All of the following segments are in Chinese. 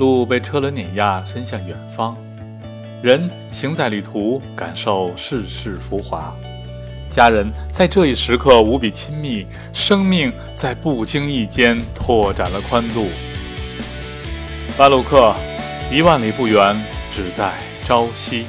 路被车轮碾压，伸向远方。人行在旅途，感受世事浮华。家人在这一时刻无比亲密，生命在不经意间拓展了宽度。巴鲁克，一万里不远，只在朝夕。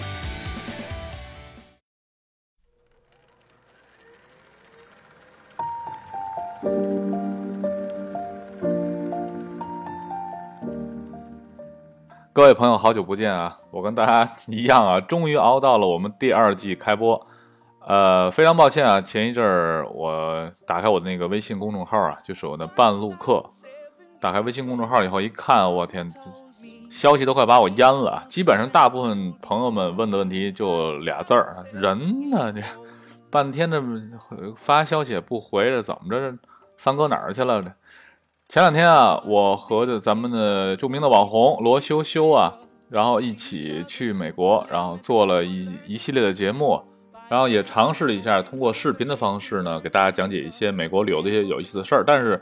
各位朋友，好久不见啊！我跟大家一样啊，终于熬到了我们第二季开播。呃，非常抱歉啊，前一阵儿我打开我的那个微信公众号啊，就是我的半路客。打开微信公众号以后一看，我天，消息都快把我淹了。基本上大部分朋友们问的问题就俩字儿：人呢？这半天的发消息也不回着，怎么着？三哥哪儿去了？这前两天啊，我和着咱们的著名的网红罗修修啊，然后一起去美国，然后做了一一系列的节目。然后也尝试了一下通过视频的方式呢，给大家讲解一些美国旅游的一些有意思的事儿。但是，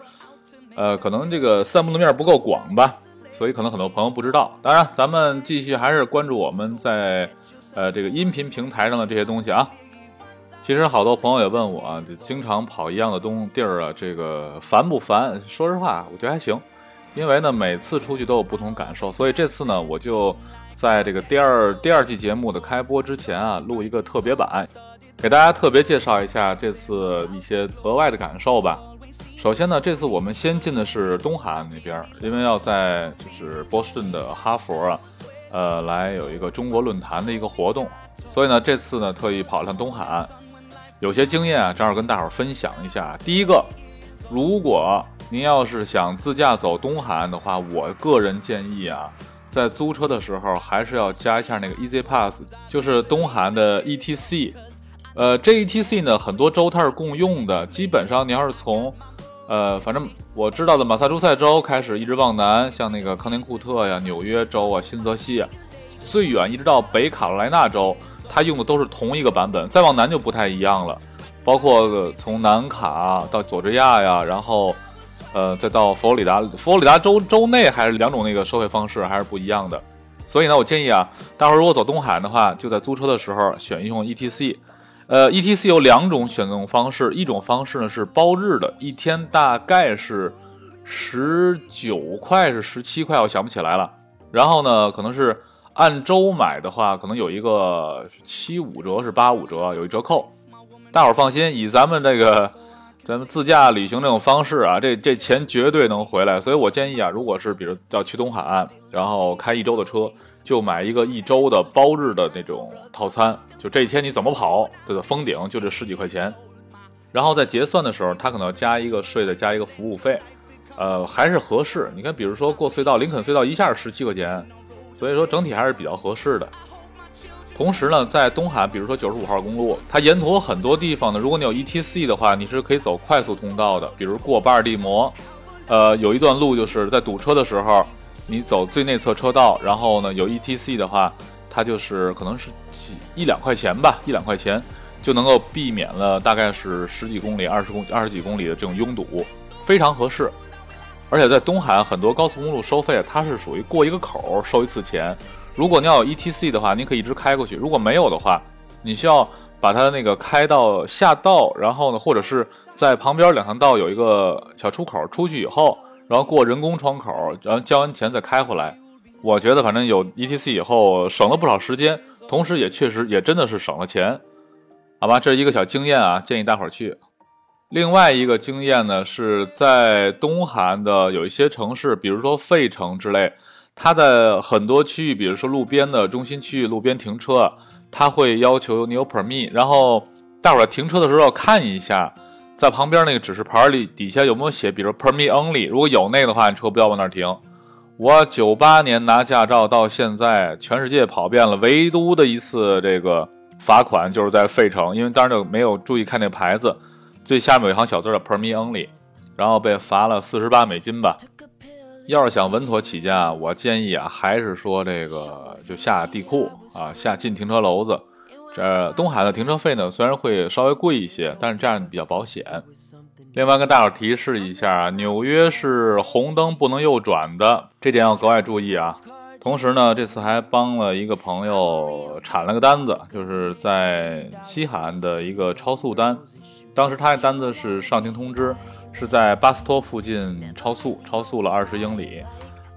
呃，可能这个散布的面不够广吧，所以可能很多朋友不知道。当然，咱们继续还是关注我们在呃这个音频平台上的这些东西啊。其实好多朋友也问我，就经常跑一样的东地儿啊，这个烦不烦？说实话，我觉得还行，因为呢每次出去都有不同感受，所以这次呢我就。在这个第二第二季节目的开播之前啊，录一个特别版，给大家特别介绍一下这次一些额外的感受吧。首先呢，这次我们先进的是东海岸那边，因为要在就是波士顿的哈佛啊，呃，来有一个中国论坛的一个活动，所以呢，这次呢特意跑上东海岸，有些经验啊，正好跟大伙儿分享一下。第一个，如果您要是想自驾走东海岸的话，我个人建议啊。在租车的时候，还是要加一下那个 Easy Pass，就是东海岸的 ETC。呃，这 ETC 呢，很多州它是共用的。基本上，你要是从，呃，反正我知道的马萨诸塞州开始，一直往南，像那个康宁库特呀、纽约州啊、新泽西，最远一直到北卡罗来纳州，它用的都是同一个版本。再往南就不太一样了，包括从南卡到佐治亚呀，然后。呃，再到佛罗里达，佛罗里达州州内还是两种那个收费方式还是不一样的，所以呢，我建议啊，待会儿如果走东海的话，就在租车的时候选用 ETC。呃，ETC 有两种选用方式，一种方式呢是包日的，一天大概是十九块是十七块，我想不起来了。然后呢，可能是按周买的话，可能有一个七五折是八五折，有一折扣。大伙儿放心，以咱们这个。咱们自驾旅行这种方式啊，这这钱绝对能回来。所以我建议啊，如果是比如要去东海岸，然后开一周的车，就买一个一周的包日的那种套餐。就这一天你怎么跑，对的？封顶就这十几块钱。然后在结算的时候，他可能加一个税，再加一个服务费，呃，还是合适。你看，比如说过隧道，林肯隧道一下十七块钱，所以说整体还是比较合适的。同时呢，在东海，比如说九十五号公路，它沿途很多地方呢，如果你有 ETC 的话，你是可以走快速通道的，比如过巴尔的摩，呃，有一段路就是在堵车的时候，你走最内侧车道，然后呢有 ETC 的话，它就是可能是几一两块钱吧，一两块钱就能够避免了大概是十几公里、二十公二十几公里的这种拥堵，非常合适。而且在东海很多高速公路收费，它是属于过一个口收一次钱。如果你要有 ETC 的话，你可以一直开过去；如果没有的话，你需要把它那个开到下道，然后呢，或者是在旁边两条道有一个小出口，出去以后，然后过人工窗口，然后交完钱再开回来。我觉得反正有 ETC 以后省了不少时间，同时也确实也真的是省了钱，好吧？这是一个小经验啊，建议大伙儿去。另外一个经验呢，是在东韩的有一些城市，比如说费城之类。它的很多区域，比如说路边的中心区域，路边停车，它会要求你有 permit，然后大伙儿停车的时候要看一下，在旁边那个指示牌里底下有没有写，比如 permit only，如果有那个的话，你车不要往那儿停。我九八年拿驾照到现在，全世界跑遍了，唯独的一次这个罚款就是在费城，因为当时就没有注意看那牌子，最下面有一行小字的 permit only，然后被罚了四十八美金吧。要是想稳妥起见啊，我建议啊，还是说这个就下地库啊，下进停车楼子。这东海的停车费呢，虽然会稍微贵一些，但是这样比较保险。另外跟大伙提示一下啊，纽约是红灯不能右转的，这点要格外注意啊。同时呢，这次还帮了一个朋友铲了个单子，就是在西海岸的一个超速单。当时他的单子是上庭通知，是在巴斯托附近超速，超速了二十英里。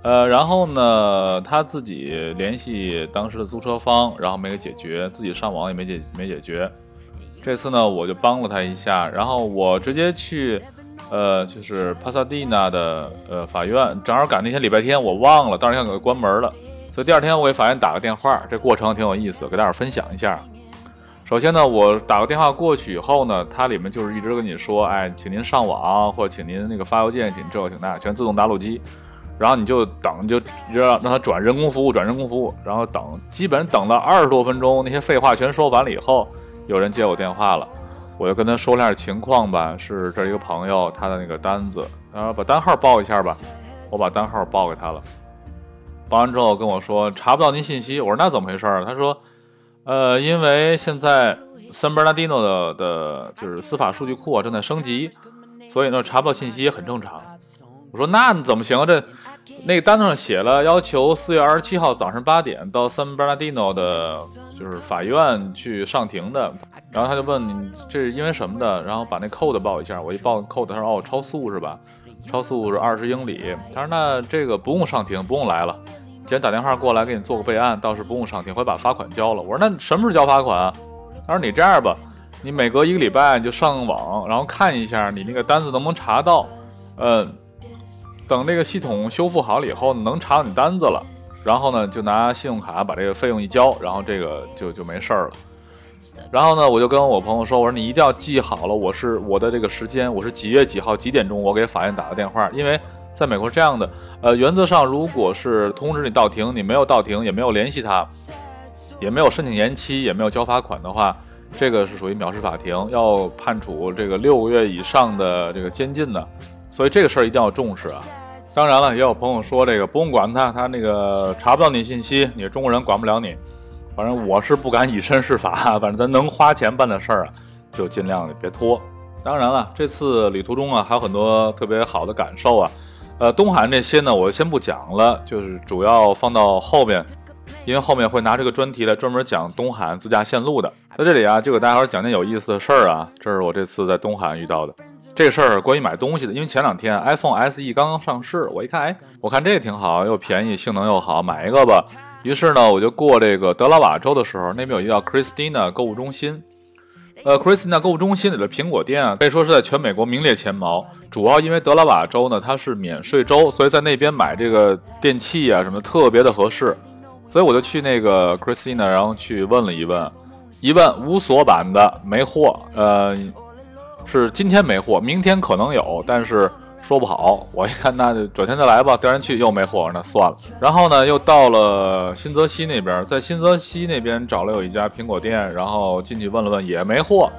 呃，然后呢，他自己联系当时的租车方，然后没给解决，自己上网也没解没解决。这次呢，我就帮了他一下，然后我直接去，呃，就是帕萨蒂纳的呃法院，正好赶那天礼拜天，我忘了，当时想给他关门了，所以第二天我给法院打个电话，这过程挺有意思，给大伙分享一下。首先呢，我打个电话过去以后呢，它里面就是一直跟你说，哎，请您上网，或者请您那个发邮件，请这请那，全自动打录机。然后你就等，就让让他转人工服务，转人工服务，然后等，基本等了二十多分钟，那些废话全说完了以后，有人接我电话了，我就跟他说了下情况吧，是这一个朋友他的那个单子，然后把单号报一下吧，我把单号报给他了，报完之后跟我说查不到您信息，我说那怎么回事儿？他说，呃，因为现在 San Bernardino 的的就是司法数据库啊正在升级，所以呢查不到信息也很正常。我说那怎么行啊？这那个单子上写了，要求四月二十七号早上八点到 San Bernardino 的，就是法院去上庭的。然后他就问你这是因为什么的？然后把那 code 报一下。我一报 code，他说哦，超速是吧？超速是二十英里。他说那这个不用上庭，不用来了。今天打电话过来给你做个备案，倒是不用上庭，会把罚款交了。我说那什么时候交罚款啊？他说你这样吧，你每隔一个礼拜你就上网，然后看一下你那个单子能不能查到，嗯。等那个系统修复好了以后，能查到你单子了，然后呢，就拿信用卡把这个费用一交，然后这个就就没事儿了。然后呢，我就跟我朋友说：“我说你一定要记好了，我是我的这个时间，我是几月几号几点钟，我给法院打个电话。因为在美国这样的，呃，原则上如果是通知你到庭，你没有到庭，也没有联系他，也没有申请延期，也没有交罚款的话，这个是属于藐视法庭，要判处这个六个月以上的这个监禁的。所以这个事儿一定要重视啊。”当然了，也有朋友说这个不用管他，他那个查不到你信息，你是中国人管不了你。反正我是不敢以身试法，反正咱能花钱办的事儿啊，就尽量别拖。当然了，这次旅途中啊，还有很多特别好的感受啊。呃，东韩这些呢，我先不讲了，就是主要放到后面，因为后面会拿这个专题来专门讲东韩自驾线路的。在这里啊，就给大家伙讲点有意思的事儿啊，这是我这次在东韩遇到的。这事儿关于买东西的，因为前两天 iPhone SE 刚刚上市，我一看，哎，我看这个挺好，又便宜，性能又好，买一个吧。于是呢，我就过这个德拉瓦州的时候，那边有一个叫 Christina 购物中心。呃，Christina 购物中心里的苹果店啊，可以说是在全美国名列前茅。主要因为德拉瓦州呢，它是免税州，所以在那边买这个电器啊什么特别的合适。所以我就去那个 Christina，然后去问了一问，一问无锁版的没货，呃。是今天没货，明天可能有，但是说不好。我一看，那就转天再来吧。第二天去又没货，那算了。然后呢，又到了新泽西那边，在新泽西那边找了有一家苹果店，然后进去问了问，也没货。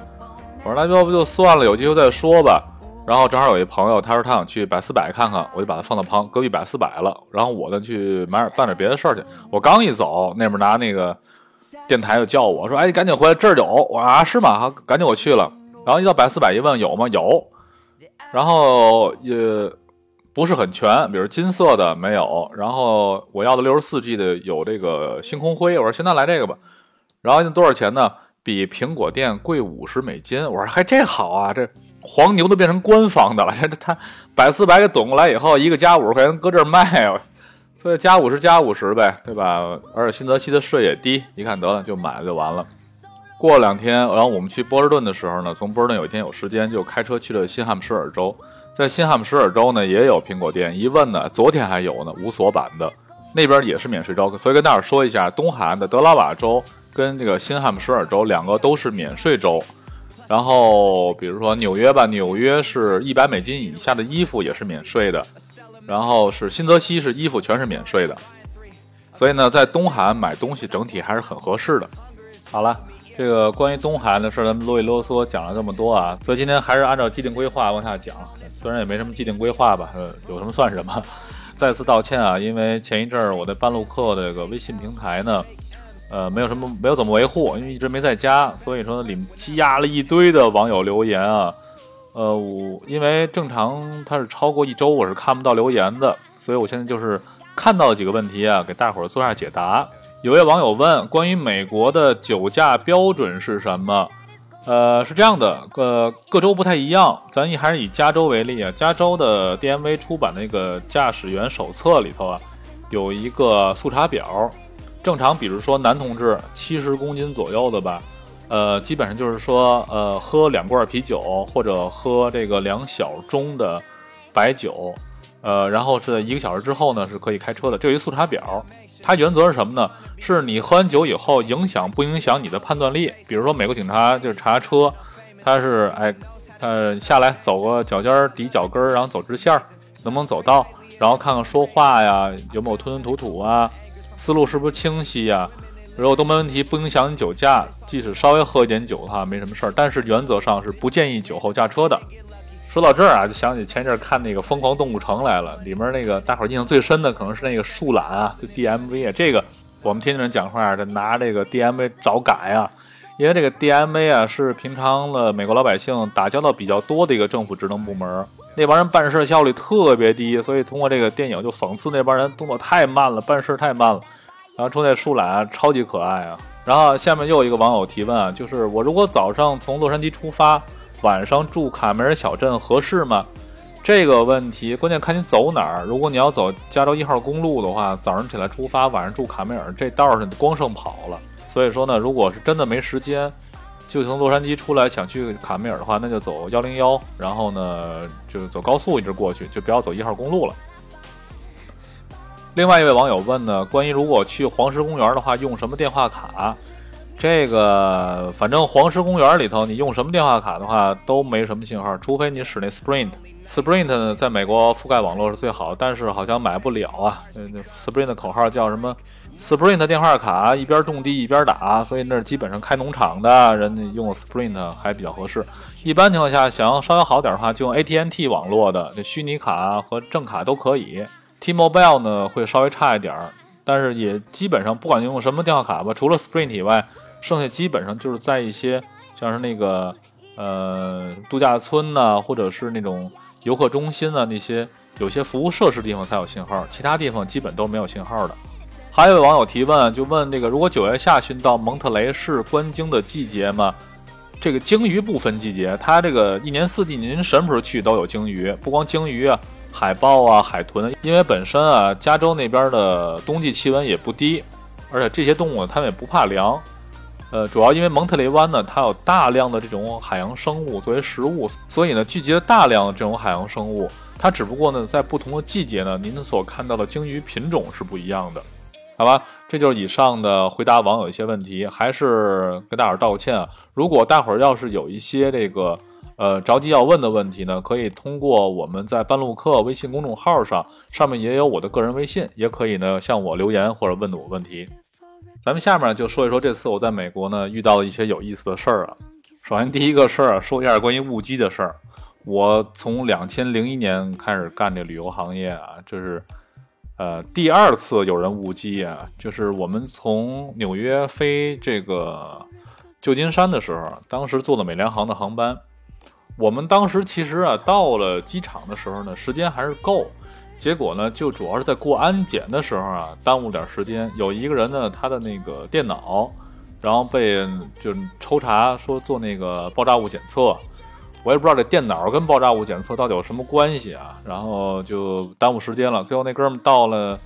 我说那要不就算了，有机会再说吧。然后正好有一朋友，他说他想去百思百看看，我就把他放到旁隔壁百思百了。然后我呢去买点办点别的事儿去。我刚一走，那边拿那个电台就叫我说：“哎，你赶紧回来，这儿有。”我说啊，是吗？赶紧我去了。然后一到百思百一问有吗？有，然后也不是很全，比如金色的没有。然后我要的六十四 G 的有这个星空灰，我说现在来这个吧。然后多少钱呢？比苹果店贵五十美金。我说还这好啊，这黄牛都变成官方的了。这他百思百给怼过来以后，一个加五十块钱搁这儿卖，所以加五十加五十呗，对吧？而且新泽西的税也低，一看得了就买了就完了。过两天，然后我们去波士顿的时候呢，从波士顿有一天有时间，就开车去了新汉姆什尔州。在新汉姆什尔州呢，也有苹果店。一问呢，昨天还有呢，无锁版的，那边也是免税州。所以跟大伙说一下，东海岸的德拉瓦州跟这个新汉姆什尔州两个都是免税州。然后比如说纽约吧，纽约是一百美金以下的衣服也是免税的。然后是新泽西是衣服全是免税的。所以呢，在东海岸买东西整体还是很合适的。好了。这个关于东海岸的事，咱们啰里啰嗦讲了这么多啊，所以今天还是按照既定规划往下讲。虽然也没什么既定规划吧，呃，有什么算什么。再次道歉啊，因为前一阵儿我在半路客这个微信平台呢，呃，没有什么没有怎么维护，因为一直没在家，所以说里面积压了一堆的网友留言啊，呃，我因为正常它是超过一周我是看不到留言的，所以我现在就是看到几个问题啊，给大伙儿做下解答。有位网友问，关于美国的酒驾标准是什么？呃，是这样的，呃，各州不太一样。咱以还是以加州为例啊，加州的 DMV 出版那个驾驶员手册里头啊，有一个速查表。正常，比如说男同志七十公斤左右的吧，呃，基本上就是说，呃，喝两罐啤酒或者喝这个两小盅的白酒，呃，然后是在一个小时之后呢是可以开车的。这有一速查表，它原则是什么呢？是你喝完酒以后影响不影响你的判断力？比如说，美国警察就是查车，他是哎，呃，下来走个脚尖抵脚跟，然后走直线，能不能走到？然后看看说话呀有没有吞吞吐吐啊。思路是不是清晰呀？如果都没问题，不影响你酒驾，即使稍微喝一点酒的话，没什么事儿。但是原则上是不建议酒后驾车的。说到这儿啊，就想起前一阵看那个《疯狂动物城》来了，里面那个大伙印象最深的可能是那个树懒啊，就 DMV 啊。这个我们天津人讲话得拿这个 DMV 找改啊，因为这个 DMV 啊是平常的美国老百姓打交道比较多的一个政府职能部门。那帮人办事效率特别低，所以通过这个电影就讽刺那帮人动作太慢了，办事太慢了。然后出那树懒啊超级可爱啊。然后下面又有一个网友提问啊，就是我如果早上从洛杉矶出发，晚上住卡梅尔小镇合适吗？这个问题关键看你走哪儿。如果你要走加州一号公路的话，早上起来出发，晚上住卡梅尔，这道上光剩跑了。所以说呢，如果是真的没时间。就从洛杉矶出来想去卡梅尔的话，那就走幺零幺，然后呢就走高速一直过去，就不要走一号公路了。另外一位网友问呢，关于如果去黄石公园的话，用什么电话卡？这个反正黄石公园里头，你用什么电话卡的话都没什么信号，除非你使那 Sprint。Sprint 呢，在美国覆盖网络是最好，但是好像买不了啊。那 Sprint 的口号叫什么？Sprint 电话卡一边种地一边打，所以那基本上开农场的人用 Sprint 还比较合适。一般情况下，想要稍微好点的话，就用 AT&T 网络的，这虚拟卡和正卡都可以。T-Mobile 呢会稍微差一点儿，但是也基本上不管用什么电话卡吧，除了 Sprint 以外，剩下基本上就是在一些像是那个呃度假村呐，或者是那种。游客中心啊那些有些服务设施地方才有信号，其他地方基本都没有信号的。还有网友提问，就问这个：如果九月下旬到蒙特雷是观鲸的季节吗？这个鲸鱼不分季节，它这个一年四季您什么时候去都有鲸鱼，不光鲸鱼啊，海豹啊、海豚，因为本身啊，加州那边的冬季气温也不低，而且这些动物它们也不怕凉。呃，主要因为蒙特雷湾呢，它有大量的这种海洋生物作为食物，所以呢，聚集了大量这种海洋生物。它只不过呢，在不同的季节呢，您所看到的鲸鱼品种是不一样的，好吧？这就是以上的回答网友一些问题，还是跟大伙儿道个歉啊。如果大伙儿要是有一些这个呃着急要问的问题呢，可以通过我们在半路客微信公众号上，上面也有我的个人微信，也可以呢向我留言或者问我问题。咱们下面就说一说这次我在美国呢遇到的一些有意思的事儿啊。首先第一个事儿啊，说一下关于误机的事儿。我从两千零一年开始干这旅游行业啊，这是呃第二次有人误机啊。就是我们从纽约飞这个旧金山的时候，当时坐的美联航的航班，我们当时其实啊到了机场的时候呢，时间还是够。结果呢，就主要是在过安检的时候啊，耽误点时间。有一个人呢，他的那个电脑，然后被就抽查说做那个爆炸物检测，我也不知道这电脑跟爆炸物检测到底有什么关系啊，然后就耽误时间了。最后那哥们到了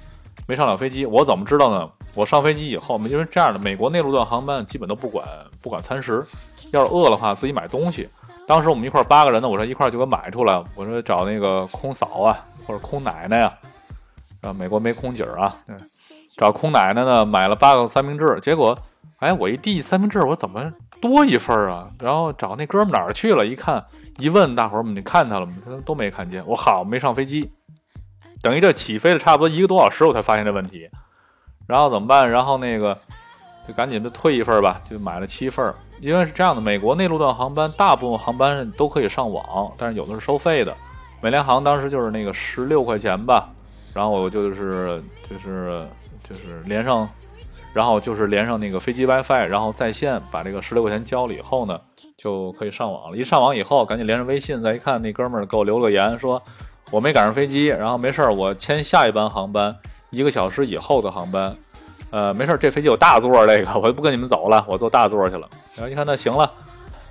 没上了飞机，我怎么知道呢？我上飞机以后，因为这样的美国内陆段航班基本都不管不管餐食，要是饿的话自己买东西。当时我们一块八个人呢，我说一块就给买出来，我说找那个空嫂啊。或者空奶奶呀，啊，美国没空姐儿啊，找空奶奶呢，买了八个三明治，结果，哎，我一递三明治，我怎么多一份啊？然后找那哥们哪儿去了？一看，一问大伙儿们，你看他了吗？他都没看见。我好没上飞机，等于这起飞了差不多一个多小时，我才发现这问题。然后怎么办？然后那个就赶紧的退一份吧，就买了七份。因为是这样的，美国内陆段航班大部分航班都可以上网，但是有的是收费的。美联航当时就是那个十六块钱吧，然后我就是就是就是连上，然后就是连上那个飞机 WiFi，然后在线把这个十六块钱交了以后呢，就可以上网了。一上网以后，赶紧连上微信，再一看，那哥们儿给我留了个言，说我没赶上飞机，然后没事儿，我签下一班航班，一个小时以后的航班。呃，没事儿，这飞机有大座儿，这个我就不跟你们走了，我坐大座儿去了。然后一看，那行了。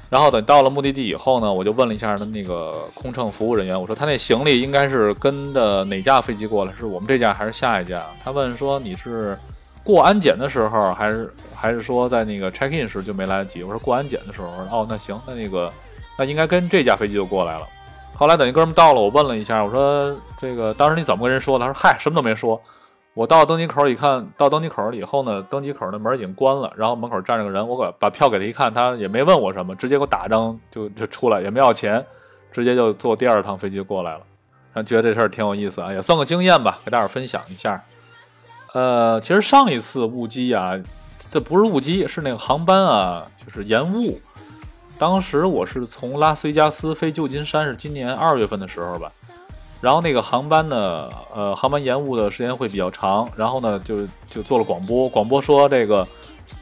然后等到了目的地以后呢，我就问了一下他那个空乘服务人员，我说他那行李应该是跟的哪架飞机过来？是我们这架还是下一架？他问说你是过安检的时候，还是还是说在那个 check in 时就没来得及？我说过安检的时候。哦，那行，那那个那应该跟这架飞机就过来了。后来等那哥们到了，我问了一下，我说这个当时你怎么跟人说的？他说嗨，什么都没说。我到登机口一看，到登机口了以后呢，登机口的门已经关了，然后门口站着个人，我把把票给他一看，他也没问我什么，直接给我打张就就出来，也没要钱，直接就坐第二趟飞机过来了。然后觉得这事儿挺有意思啊，也算个经验吧，给大伙分享一下。呃，其实上一次误机啊，这不是误机，是那个航班啊，就是延误。当时我是从拉斯维加斯飞旧金山，是今年二月份的时候吧。然后那个航班呢，呃，航班延误的时间会比较长。然后呢，就就做了广播，广播说这个，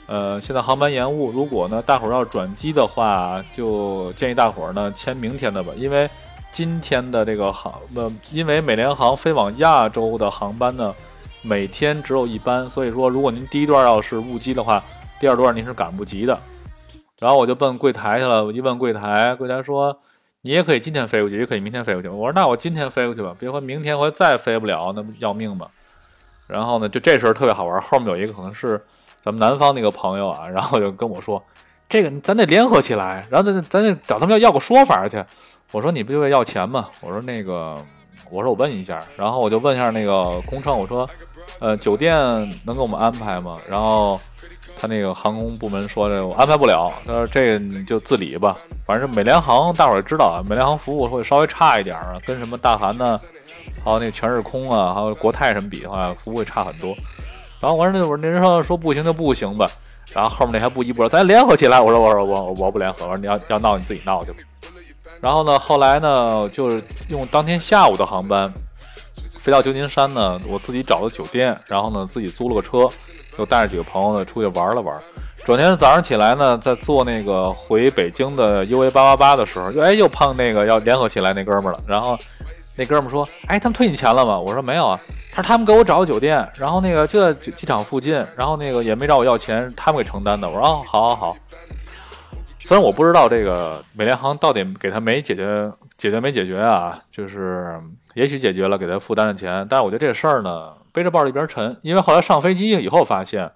呃，现在航班延误，如果呢大伙儿要转机的话，就建议大伙儿呢签明天的吧，因为今天的这个航，呃，因为美联航飞往亚洲的航班呢，每天只有一班，所以说如果您第一段要是误机的话，第二段您是赶不及的。然后我就奔柜台去了，我一问柜台，柜台说。你也可以今天飞过去，也可以明天飞过去。我说那我今天飞过去吧，别说明天我再飞不了，那不要命吗？然后呢，就这事儿特别好玩。后面有一个可能是咱们南方那个朋友啊，然后就跟我说，这个咱得联合起来，然后咱咱得找他们要要个说法去。我说你不就为要钱吗？我说那个，我说我问一下，然后我就问一下那个空乘，我说，呃，酒店能给我们安排吗？然后。他那个航空部门说的，我安排不了。他说这个你就自理吧。反正美联航大伙儿知道啊，美联航服务会稍微差一点啊，跟什么大韩呢，还有那全日空啊，还有国泰什么比的话，服务会差很多。然后我说那我那人说说不行就不行吧。然后后面那还不依不饶，咱联合起来。我说我说我我不联合。我说你要要闹你自己闹去吧。然后呢，后来呢，就是用当天下午的航班飞到旧金山呢，我自己找的酒店，然后呢自己租了个车。又带着几个朋友呢出去玩了玩，转天早上起来呢，在坐那个回北京的 UA 八八八的时候，又哎又碰那个要联合起来那哥们了。然后那哥们说：“哎，他们退你钱了吗？”我说：“没有啊。”他说：“他们给我找的酒店，然后那个就在机场附近，然后那个也没找我要钱，他们给承担的。”我说：“哦，好好好。”虽然我不知道这个美联航到底给他没解决解决没解决啊，就是也许解决了给他负担的钱，但是我觉得这事儿呢。背着包一边沉，因为后来上飞机以后发现，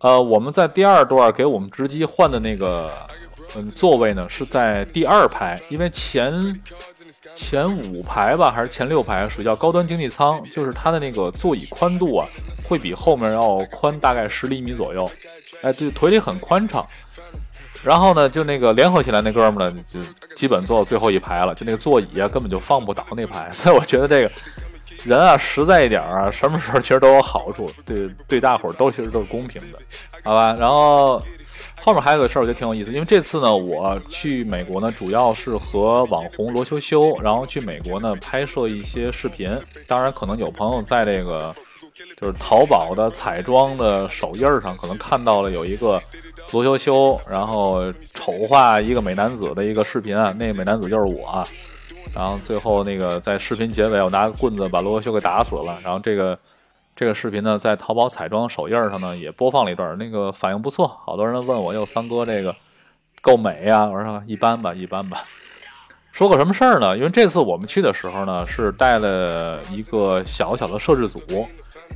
呃，我们在第二段给我们值机换的那个嗯座位呢是在第二排，因为前前五排吧还是前六排属于叫高端经济舱，就是它的那个座椅宽度啊会比后面要宽大概十厘米左右，哎，对，腿里很宽敞。然后呢，就那个联合起来那哥们呢，就基本坐到最后一排了，就那个座椅啊根本就放不倒那排，所以我觉得这个。人啊，实在一点啊，什么时候其实都有好处，对对，大伙儿都其实都是公平的，好吧？然后后面还有个事儿，我觉得挺有意思，因为这次呢，我去美国呢，主要是和网红罗秋秋，然后去美国呢拍摄一些视频。当然，可能有朋友在这个就是淘宝的彩妆的首页上，可能看到了有一个罗秋秋，然后丑化一个美男子的一个视频啊，那个美男子就是我。然后最后那个在视频结尾，我拿棍子把罗修给打死了。然后这个这个视频呢，在淘宝彩妆首页上呢也播放了一段，那个反应不错，好多人问我，哟，三哥这个够美呀？我说一般吧，一般吧。说个什么事儿呢？因为这次我们去的时候呢，是带了一个小小的摄制组，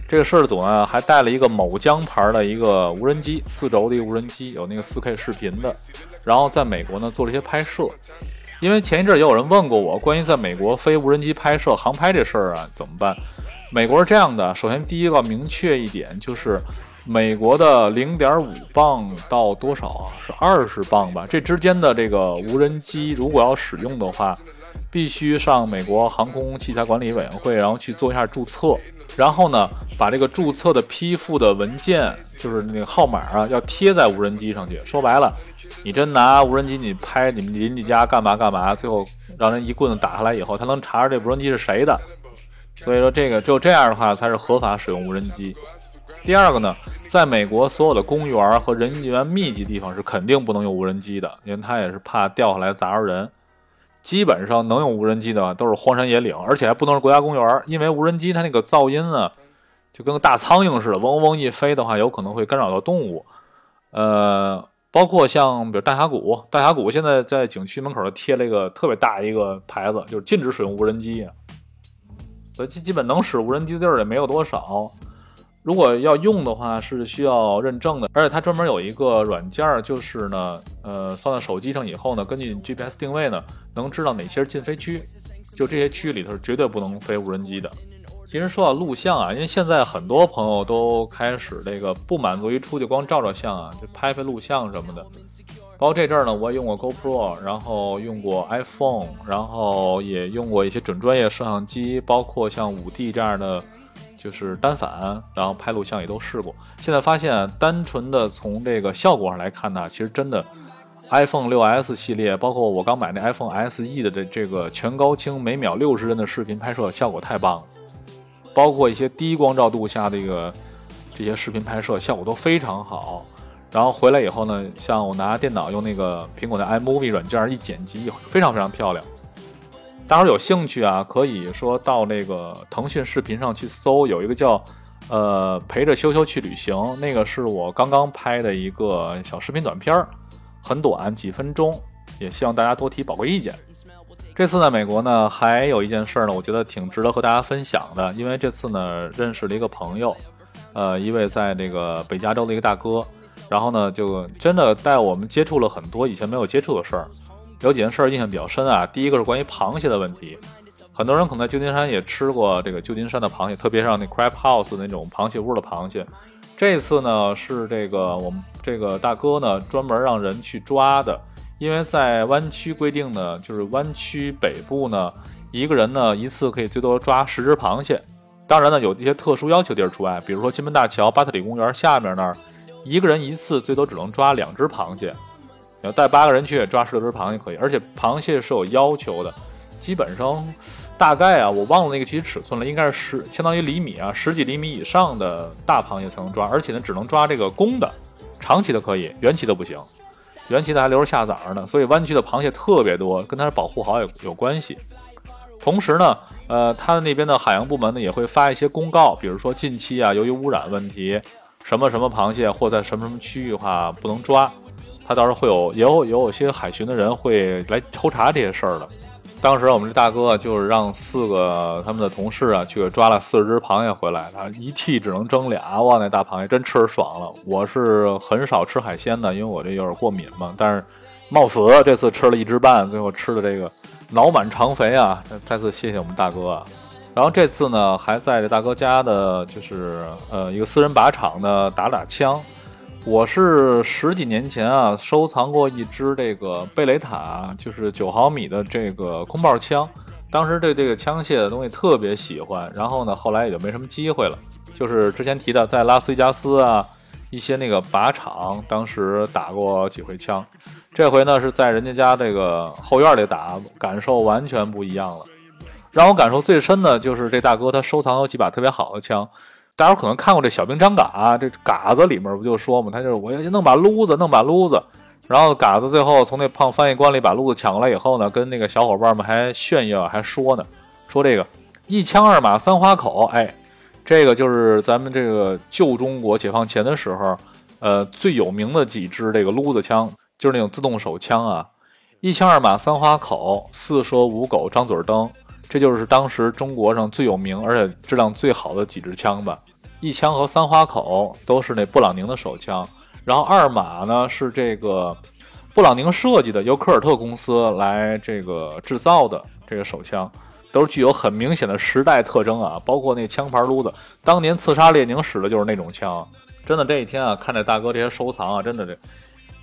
这个摄制组呢还带了一个某江牌的一个无人机，四轴的无人机，有那个 4K 视频的，然后在美国呢做了一些拍摄。因为前一阵也有人问过我，关于在美国飞无人机拍摄航拍这事儿啊，怎么办？美国是这样的，首先第一个明确一点就是，美国的零点五磅到多少啊？是二十磅吧？这之间的这个无人机如果要使用的话，必须上美国航空器材管理委员会，然后去做一下注册，然后呢，把这个注册的批复的文件，就是那个号码啊，要贴在无人机上去。说白了。你真拿无人机你拍你们邻居家干嘛干嘛？最后让人一棍子打下来以后，他能查出这无人机是谁的。所以说这个只有这样的话才是合法使用无人机。第二个呢，在美国所有的公园和人员密集地方是肯定不能用无人机的，因为它也是怕掉下来砸着人。基本上能用无人机的都是荒山野岭，而且还不能是国家公园，因为无人机它那个噪音呢，就跟个大苍蝇似的，嗡嗡一飞的话，有可能会干扰到动物。呃，包括像比如大峡谷，大峡谷现在在景区门口贴了一个特别大一个牌子，就是禁止使用无人机。所以基基本能使无人机的地儿也没有多少。如果要用的话，是需要认证的，而且它专门有一个软件儿，就是呢，呃，放在手机上以后呢，根据 GPS 定位呢，能知道哪些是禁飞区，就这些区域里头是绝对不能飞无人机的。其实说到录像啊，因为现在很多朋友都开始这个不满足于出去光照照相啊，就拍拍录像什么的。包括这阵儿呢，我也用过 GoPro，然后用过 iPhone，然后也用过一些准专业摄像机，包括像五 D 这样的。就是单反，然后拍录像也都试过。现在发现，单纯的从这个效果上来看呢，其实真的，iPhone 6s 系列，包括我刚买那 iPhone SE 的这这个全高清每秒六十帧的视频拍摄效果太棒了。包括一些低光照度下的一个这些视频拍摄效果都非常好。然后回来以后呢，像我拿电脑用那个苹果的 iMovie 软件一剪辑，非常非常漂亮。大伙儿有兴趣啊，可以说到那个腾讯视频上去搜，有一个叫“呃陪着修修去旅行”，那个是我刚刚拍的一个小视频短片，很短，几分钟，也希望大家多提宝贵意见。这次在美国呢，还有一件事呢，我觉得挺值得和大家分享的，因为这次呢认识了一个朋友，呃，一位在那个北加州的一个大哥，然后呢就真的带我们接触了很多以前没有接触的事儿。有几件事儿印象比较深啊，第一个是关于螃蟹的问题，很多人可能在旧金山也吃过这个旧金山的螃蟹，特别像那 Crab House 那种螃蟹屋的螃蟹。这次呢是这个我们这个大哥呢专门让人去抓的，因为在湾区规定呢，就是湾区北部呢一个人呢一次可以最多抓十只螃蟹，当然呢有一些特殊要求地儿除外，比如说金门大桥、巴特里公园下面那儿，一个人一次最多只能抓两只螃蟹。要带八个人去抓十六只螃蟹可以，而且螃蟹是有要求的，基本上大概啊，我忘了那个具体尺寸了，应该是十，相当于厘米啊，十几厘米以上的大螃蟹才能抓，而且呢，只能抓这个公的，长鳍的可以，圆鳍的不行，原栖的还留着下崽呢，所以湾区的螃蟹特别多，跟它保护好有有关系。同时呢，呃，它那边的海洋部门呢也会发一些公告，比如说近期啊，由于污染问题，什么什么螃蟹或在什么什么区域的话不能抓。他到时候会有，也有也有些海巡的人会来抽查这些事儿的。当时我们这大哥就是让四个他们的同事啊去抓了四十只螃蟹回来，他一屉只能蒸俩，哇，那大螃蟹真吃着爽了。我是很少吃海鲜的，因为我这有点过敏嘛。但是冒死这次吃了一只半，最后吃的这个脑满肠肥啊！再次谢谢我们大哥。啊然后这次呢，还在这大哥家的就是呃一个私人靶场呢打打枪。我是十几年前啊，收藏过一支这个贝雷塔，就是九毫米的这个空爆枪。当时对这个枪械的东西特别喜欢，然后呢，后来也就没什么机会了。就是之前提到在拉斯维加斯啊，一些那个靶场，当时打过几回枪。这回呢是在人家家这个后院里打，感受完全不一样了。让我感受最深的就是这大哥他收藏有几把特别好的枪。大家可能看过这小兵张嘎，这嘎子里面不就说嘛，他就是我要弄把撸子，弄把撸子，然后嘎子最后从那胖翻译官里把撸子抢过来以后呢，跟那个小伙伴们还炫耀，还说呢，说这个一枪二马三花口，哎，这个就是咱们这个旧中国解放前的时候，呃，最有名的几支这个撸子枪，就是那种自动手枪啊，一枪二马三花口，四说五狗张嘴蹬，这就是当时中国上最有名而且质量最好的几支枪吧。一枪和三花口都是那布朗宁的手枪，然后二马呢是这个布朗宁设计的，由科尔特公司来这个制造的这个手枪，都是具有很明显的时代特征啊，包括那枪牌撸子，当年刺杀列宁使的就是那种枪。真的这一天啊，看着大哥这些收藏啊，真的这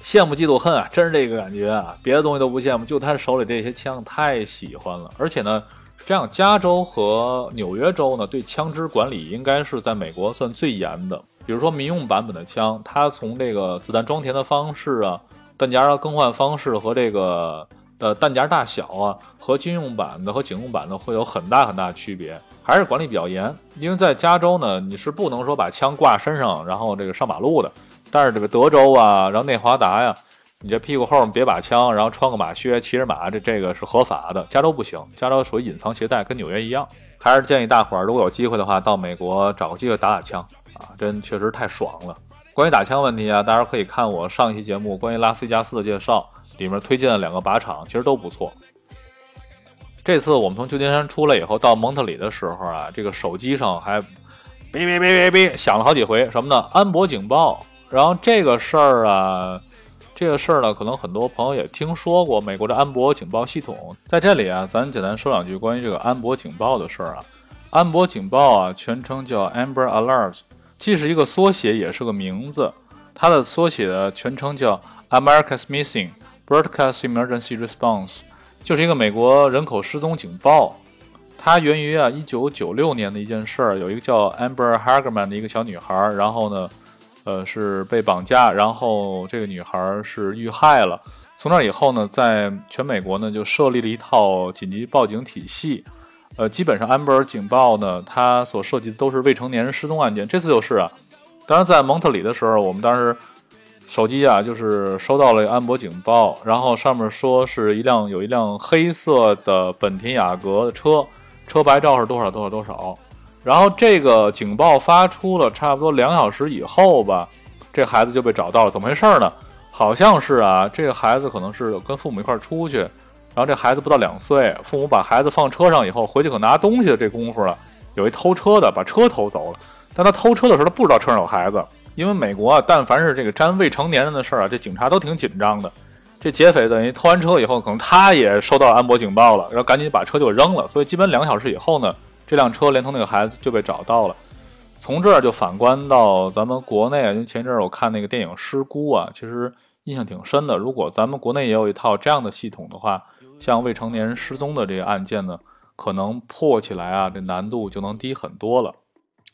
羡慕嫉妒恨啊，真是这个感觉啊，别的东西都不羡慕，就他手里这些枪太喜欢了，而且呢。这样，加州和纽约州呢，对枪支管理应该是在美国算最严的。比如说民用版本的枪，它从这个子弹装填的方式啊、弹夹的更换方式和这个呃弹夹大小啊，和军用版的和警用版的会有很大很大区别。还是管理比较严。因为在加州呢，你是不能说把枪挂身上，然后这个上马路的。但是这个德州啊，然后内华达呀，你这屁股后面别把枪，然后穿个马靴，骑着马，这这个是合法的。加州不行，加州属于隐藏携带，跟纽约一样。还是建议大伙儿，如果有机会的话，到美国找个机会打打枪啊，真确实太爽了。关于打枪问题啊，大家可以看我上一期节目关于拉斯维加斯的介绍，里面推荐了两个靶场，其实都不错。这次我们从旧金山出来以后，到蒙特里的时候啊，这个手机上还哔哔哔哔哔响了好几回，什么呢？安博警报。然后这个事儿啊，这个事儿呢，可能很多朋友也听说过美国的安博警报系统。在这里啊，咱简单说两句关于这个安博警报的事儿啊。安博警报啊，全称叫 Amber Alert，既是一个缩写，也是个名字。它的缩写的全称叫 America's Missing Broadcast Emergency Response，就是一个美国人口失踪警报。它源于啊1996年的一件事儿，有一个叫 Amber Hagerman 的一个小女孩，然后呢。呃，是被绑架，然后这个女孩是遇害了。从那以后呢，在全美国呢就设立了一套紧急报警体系。呃，基本上安博警报呢，它所涉及的都是未成年人失踪案件。这次就是啊，当然在蒙特里的时候，我们当时手机啊就是收到了安博警报，然后上面说是一辆有一辆黑色的本田雅阁的车，车牌照是多少多少多少。然后这个警报发出了差不多两小时以后吧，这孩子就被找到了。怎么回事呢？好像是啊，这个孩子可能是跟父母一块出去，然后这孩子不到两岁，父母把孩子放车上以后，回去可拿东西的这功夫了，有一偷车的把车偷走了。但他偷车的时候，他不知道车上有孩子，因为美国啊，但凡是这个沾未成年人的事儿啊，这警察都挺紧张的。这劫匪等于偷完车以后，可能他也收到安博警报了，然后赶紧把车就扔了。所以基本两小时以后呢。这辆车连同那个孩子就被找到了。从这儿就反观到咱们国内啊，因为前一阵儿我看那个电影《失孤》啊，其实印象挺深的。如果咱们国内也有一套这样的系统的话，像未成年人失踪的这个案件呢，可能破起来啊，这难度就能低很多了。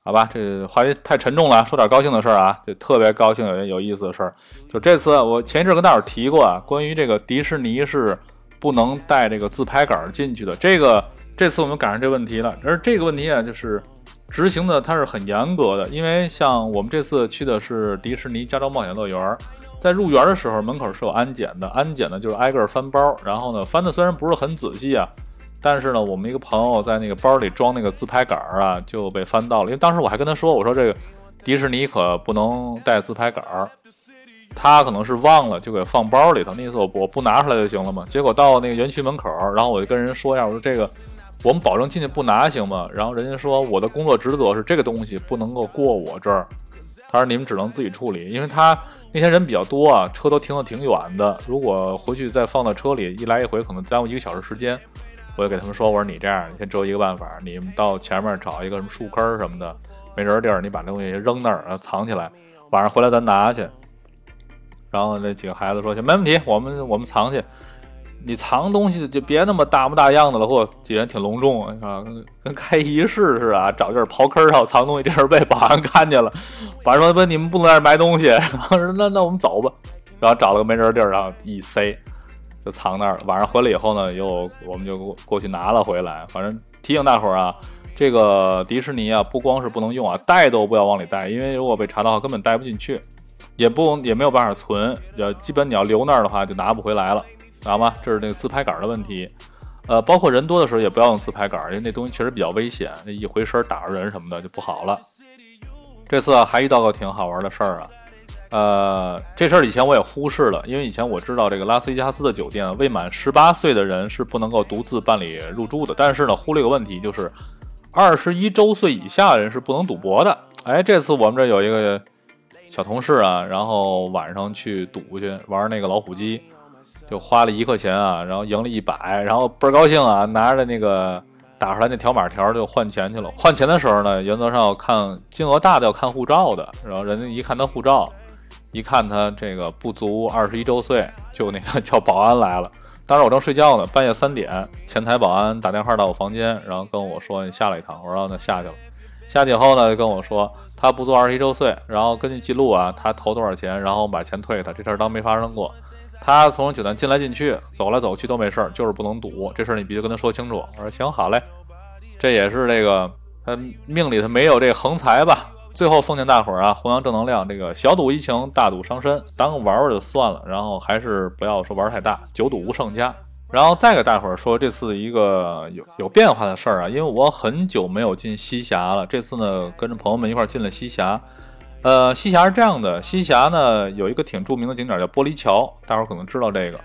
好吧，这话题太沉重了，说点高兴的事儿啊，就特别高兴有有意思的事儿。就这次我前一阵跟大伙儿提过啊，关于这个迪士尼是不能带这个自拍杆儿进去的，这个。这次我们赶上这问题了，而这个问题啊，就是执行的它是很严格的，因为像我们这次去的是迪士尼加州冒险乐园，在入园的时候门口是有安检的，安检呢就是挨个翻包，然后呢翻的虽然不是很仔细啊，但是呢我们一个朋友在那个包里装那个自拍杆儿啊就被翻到了，因为当时我还跟他说，我说这个迪士尼可不能带自拍杆儿，他可能是忘了就给放包里头，那意思我我不拿出来就行了嘛，结果到那个园区门口，然后我就跟人说一下，我说这个。我们保证进去不拿行吗？然后人家说我的工作职责是这个东西不能够过我这儿。他说你们只能自己处理，因为他那天人比较多啊，车都停的挺远的。如果回去再放到车里，一来一回可能耽误一个小时时间。我就给他们说，我说你这样，你先只有一个办法，你们到前面找一个什么树坑什么的，没人地儿，你把那东西扔那儿，然后藏起来，晚上回来咱拿去。然后那几个孩子说行，没问题，我们我们藏去。你藏东西就别那么大模大样的了，或既然挺隆重啊，跟跟开仪式似的，找地儿刨坑儿，然后藏东西，这事儿被保安看见了，保安说不，你们不能在这 埋东西，然后说那那我们走吧，然后找了个没人地儿，然后一塞就藏那儿了。晚上回来以后呢，又我们就过去拿了回来。反正提醒大伙儿啊，这个迪士尼啊，不光是不能用啊，带都不要往里带，因为如果被查到，根本带不进去，也不也没有办法存，呃，基本你要留那儿的话，就拿不回来了。知道吗？这是那个自拍杆的问题，呃，包括人多的时候也不要用自拍杆，因为那东西确实比较危险，那一回身打着人什么的就不好了。这次啊还遇到个挺好玩的事儿啊，呃，这事儿以前我也忽视了，因为以前我知道这个拉斯维加斯的酒店未满十八岁的人是不能够独自办理入住的，但是呢，忽略个问题就是二十一周岁以下的人是不能赌博的。哎，这次我们这有一个小同事啊，然后晚上去赌去玩那个老虎机。就花了一块钱啊，然后赢了一百，然后倍儿高兴啊，拿着那个打出来那条码条就换钱去了。换钱的时候呢，原则上要看金额大的要看护照的，然后人家一看他护照，一看他这个不足二十一周岁，就那个叫保安来了。当时我正睡觉呢，半夜三点，前台保安打电话到我房间，然后跟我说你下来一趟。我说那下去了。下去以后呢，就跟我说他不足二十一周岁，然后根据记录啊，他投多少钱，然后把钱退他，这事儿当没发生过。他从酒店进来进去，走来走去都没事儿，就是不能赌。这事儿你必须跟他说清楚。我说行，好嘞。这也是这个他，命里头没有这横财吧。最后奉劝大伙儿啊，弘扬正能量，这个小赌怡情，大赌伤身，当玩玩就算了，然后还是不要说玩太大，久赌无胜家。然后再给大伙儿说这次一个有 有变化的事儿啊，因为我很久没有进西峡了，这次呢跟着朋友们一块儿进了西峡。呃，西峡是这样的，西峡呢有一个挺著名的景点叫玻璃桥，大伙儿可能知道这个。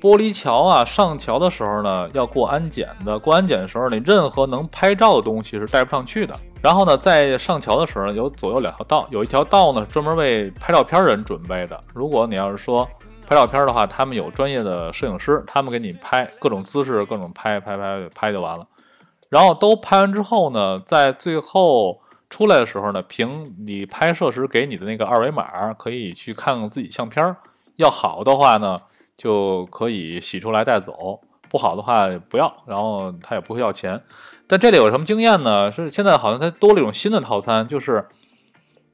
玻璃桥啊，上桥的时候呢，要过安检的。过安检的时候，你任何能拍照的东西是带不上去的。然后呢，在上桥的时候呢，有左右两条道，有一条道呢专门为拍照片人准备的。如果你要是说拍照片的话，他们有专业的摄影师，他们给你拍各种姿势，各种拍拍拍拍就完了。然后都拍完之后呢，在最后出来的时候呢，凭你拍摄时给你的那个二维码，可以去看看自己相片。要好的话呢。就可以洗出来带走，不好的话不要，然后他也不会要钱。但这里有什么经验呢？是现在好像它多了一种新的套餐，就是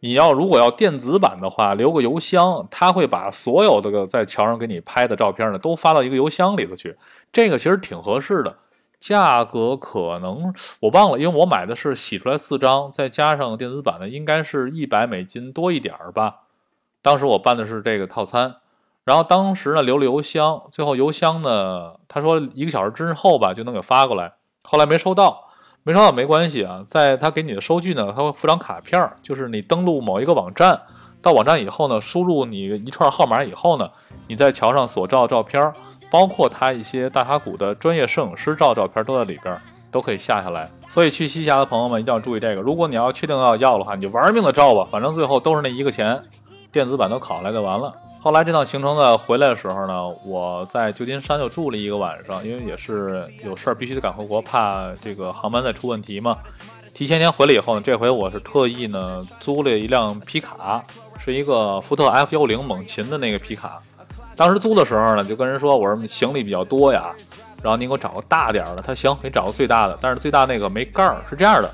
你要如果要电子版的话，留个邮箱，他会把所有的在桥上给你拍的照片呢，都发到一个邮箱里头去。这个其实挺合适的，价格可能我忘了，因为我买的是洗出来四张，再加上电子版的，应该是一百美金多一点儿吧。当时我办的是这个套餐。然后当时呢留了邮箱，最后邮箱呢他说一个小时之后吧就能给发过来，后来没收到，没收到没关系啊，在他给你的收据呢他会附张卡片，就是你登录某一个网站，到网站以后呢输入你一串号码以后呢，你在桥上所照的照片，包括他一些大峡谷的专业摄影师照的照片都在里边，都可以下下来。所以去西峡的朋友们一定要注意这个，如果你要确定要要的话，你就玩命的照吧，反正最后都是那一个钱，电子版都拷来就完了。后来这趟行程呢，回来的时候呢，我在旧金山就住了一个晚上，因为也是有事儿必须得赶回国，怕这个航班再出问题嘛。提前天回来以后呢，这回我是特意呢租了一辆皮卡，是一个福特 F 幺零猛禽的那个皮卡。当时租的时候呢，就跟人说我说行李比较多呀，然后您给我找个大点儿的。他行，你找个最大的，但是最大那个没盖儿。是这样的，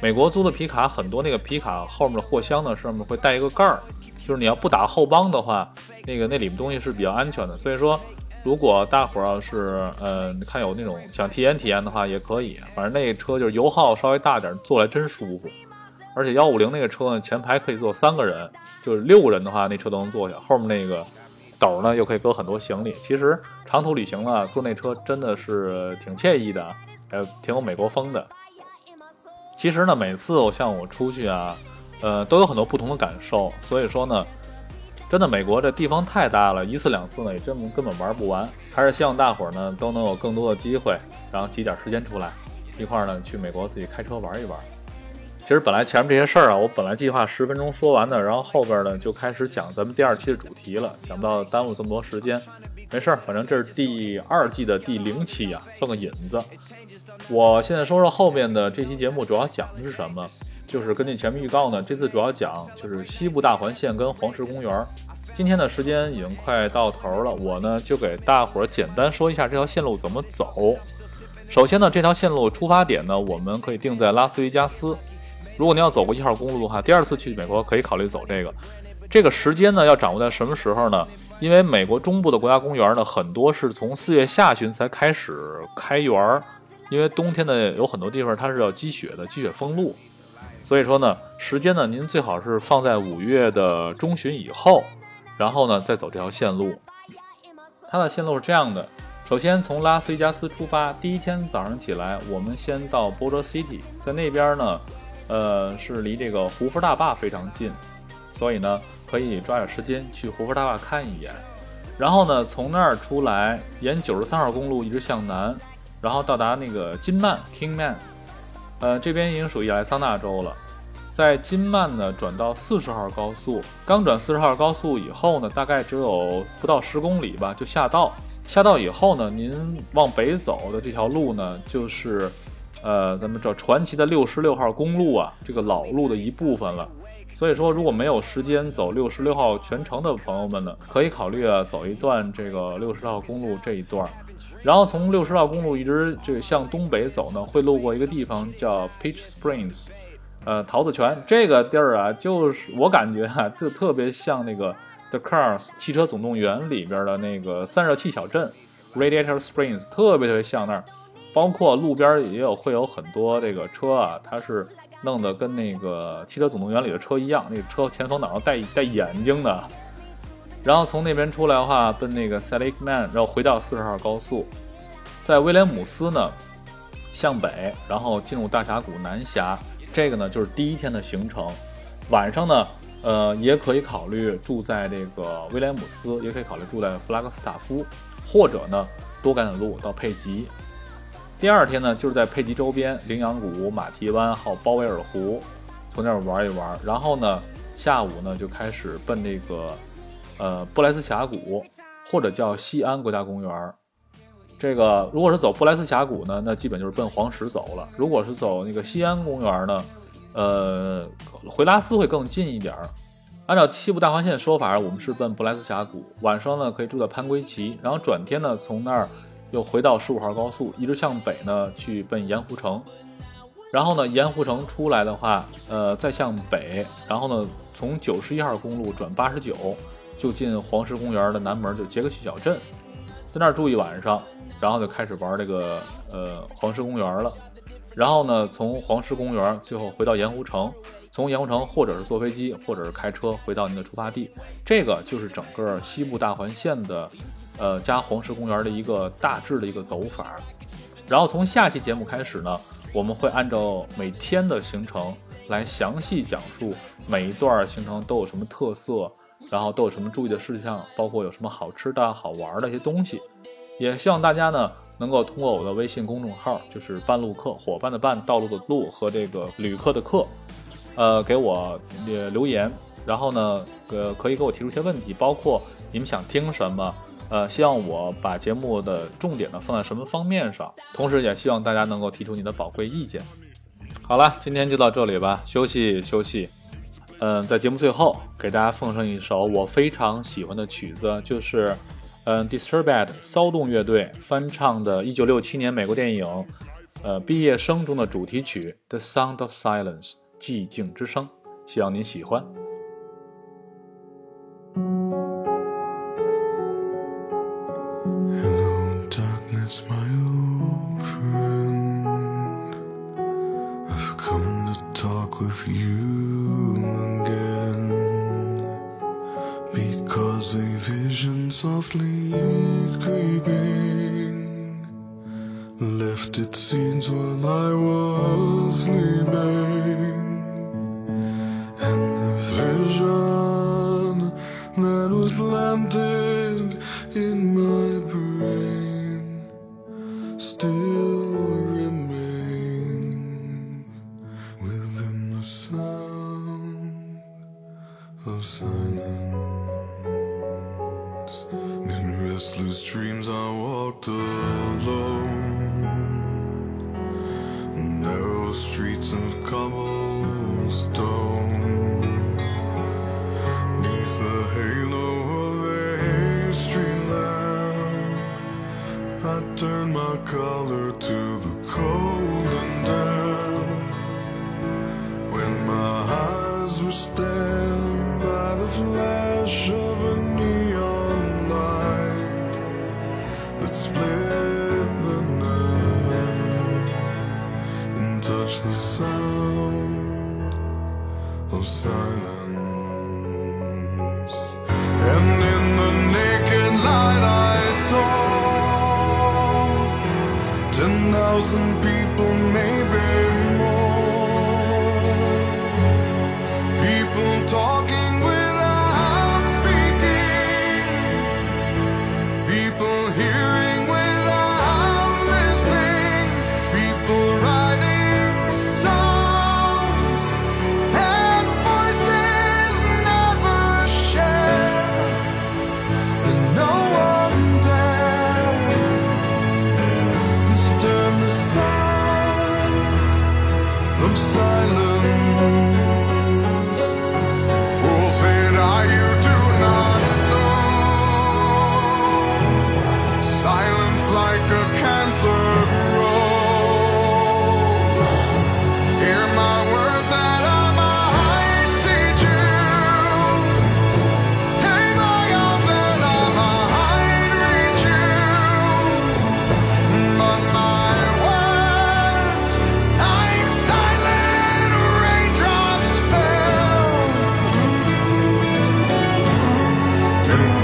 美国租的皮卡很多，那个皮卡后面的货箱呢上面会带一个盖儿。就是你要不打后帮的话，那个那里面东西是比较安全的。所以说，如果大伙儿要是呃看有那种想体验体验的话，也可以。反正那车就是油耗稍微大点，坐来真舒服。而且幺五零那个车呢，前排可以坐三个人，就是六个人的话，那车都能坐下。后面那个斗呢，又可以搁很多行李。其实长途旅行呢，坐那车真的是挺惬意的，还挺有美国风的。其实呢，每次我像我出去啊。呃，都有很多不同的感受，所以说呢，真的美国这地方太大了，一次两次呢也真根本玩不完。还是希望大伙儿呢都能有更多的机会，然后挤点时间出来，一块儿呢去美国自己开车玩一玩。其实本来前面这些事儿啊，我本来计划十分钟说完的，然后后边呢就开始讲咱们第二期的主题了，想不到耽误这么多时间。没事儿，反正这是第二季的第零期啊，算个引子。我现在说说后面的这期节目主要讲的是什么。就是根据前面预告呢，这次主要讲就是西部大环线跟黄石公园。今天的时间已经快到头了，我呢就给大伙儿简单说一下这条线路怎么走。首先呢，这条线路出发点呢，我们可以定在拉斯维加斯。如果您要走过一号公路的话，第二次去美国可以考虑走这个。这个时间呢要掌握在什么时候呢？因为美国中部的国家公园呢，很多是从四月下旬才开始开园儿，因为冬天呢有很多地方它是要积雪的，积雪封路。所以说呢，时间呢，您最好是放在五月的中旬以后，然后呢再走这条线路。它的线路是这样的：首先从拉斯维加斯出发，第一天早上起来，我们先到 Boulder City，在那边呢，呃，是离这个胡佛大坝非常近，所以呢可以抓点时间去胡佛大坝看一眼。然后呢，从那儿出来，沿九十三号公路一直向南，然后到达那个金曼 （Kingman）。呃，这边已经属于亚利桑那州了，在金曼呢转到四十号高速，刚转四十号高速以后呢，大概只有不到十公里吧，就下道。下道以后呢，您往北走的这条路呢，就是呃咱们这传奇的六十六号公路啊，这个老路的一部分了。所以说，如果没有时间走六十六号全程的朋友们呢，可以考虑啊走一段这个六十号公路这一段。然后从六十号公路一直这个向东北走呢，会路过一个地方叫 Peach Springs，呃，桃子泉这个地儿啊，就是我感觉哈，就特别像那个 The Cars 汽车总动员里边的那个散热器小镇 Radiator Springs，特别特别像那儿。包括路边也有会有很多这个车啊，它是弄得跟那个《汽车总动员》里的车一样，那个车前风挡上带带眼睛的。然后从那边出来的话，奔那个 s a l i k Man，然后回到四十号高速，在威廉姆斯呢向北，然后进入大峡谷南峡。这个呢就是第一天的行程。晚上呢，呃，也可以考虑住在这个威廉姆斯，也可以考虑住在弗拉格斯塔夫，或者呢多赶点路到佩吉。第二天呢，就是在佩吉周边，羚羊谷、马蹄湾还有鲍威尔湖，从那儿玩一玩。然后呢，下午呢就开始奔那个，呃，布莱斯峡谷，或者叫西安国家公园。这个如果是走布莱斯峡谷呢，那基本就是奔黄石走了；如果是走那个西安公园呢，呃，回拉斯会更近一点儿。按照西部大环线的说法，我们是奔布莱斯峡谷，晚上呢可以住在潘圭奇，然后转天呢从那儿。又回到十五号高速，一直向北呢，去奔盐湖城。然后呢，盐湖城出来的话，呃，再向北，然后呢，从九十一号公路转八十九，就进黄石公园的南门，就杰克逊小镇，在那儿住一晚上，然后就开始玩这个呃黄石公园了。然后呢，从黄石公园最后回到盐湖城，从盐湖城或者是坐飞机，或者是开车回到您的出发地。这个就是整个西部大环线的。呃，加黄石公园的一个大致的一个走法，然后从下期节目开始呢，我们会按照每天的行程来详细讲述每一段行程都有什么特色，然后都有什么注意的事项，包括有什么好吃的好玩的一些东西。也希望大家呢能够通过我的微信公众号，就是半路客伙伴的伴，道路的路和这个旅客的客，呃，给我留言，然后呢，呃，可以给我提出一些问题，包括你们想听什么。呃，希望我把节目的重点呢放在什么方面上，同时也希望大家能够提出你的宝贵意见。好了，今天就到这里吧，休息休息。嗯，在节目最后给大家奉上一首我非常喜欢的曲子，就是嗯，Disturbed 骚动乐队翻唱的1967年美国电影呃毕业生中的主题曲《The Sound of Silence》寂静之声，希望您喜欢。you again. Because a vision softly creeping left its seeds while I was sleeping. Thousand people, maybe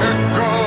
echo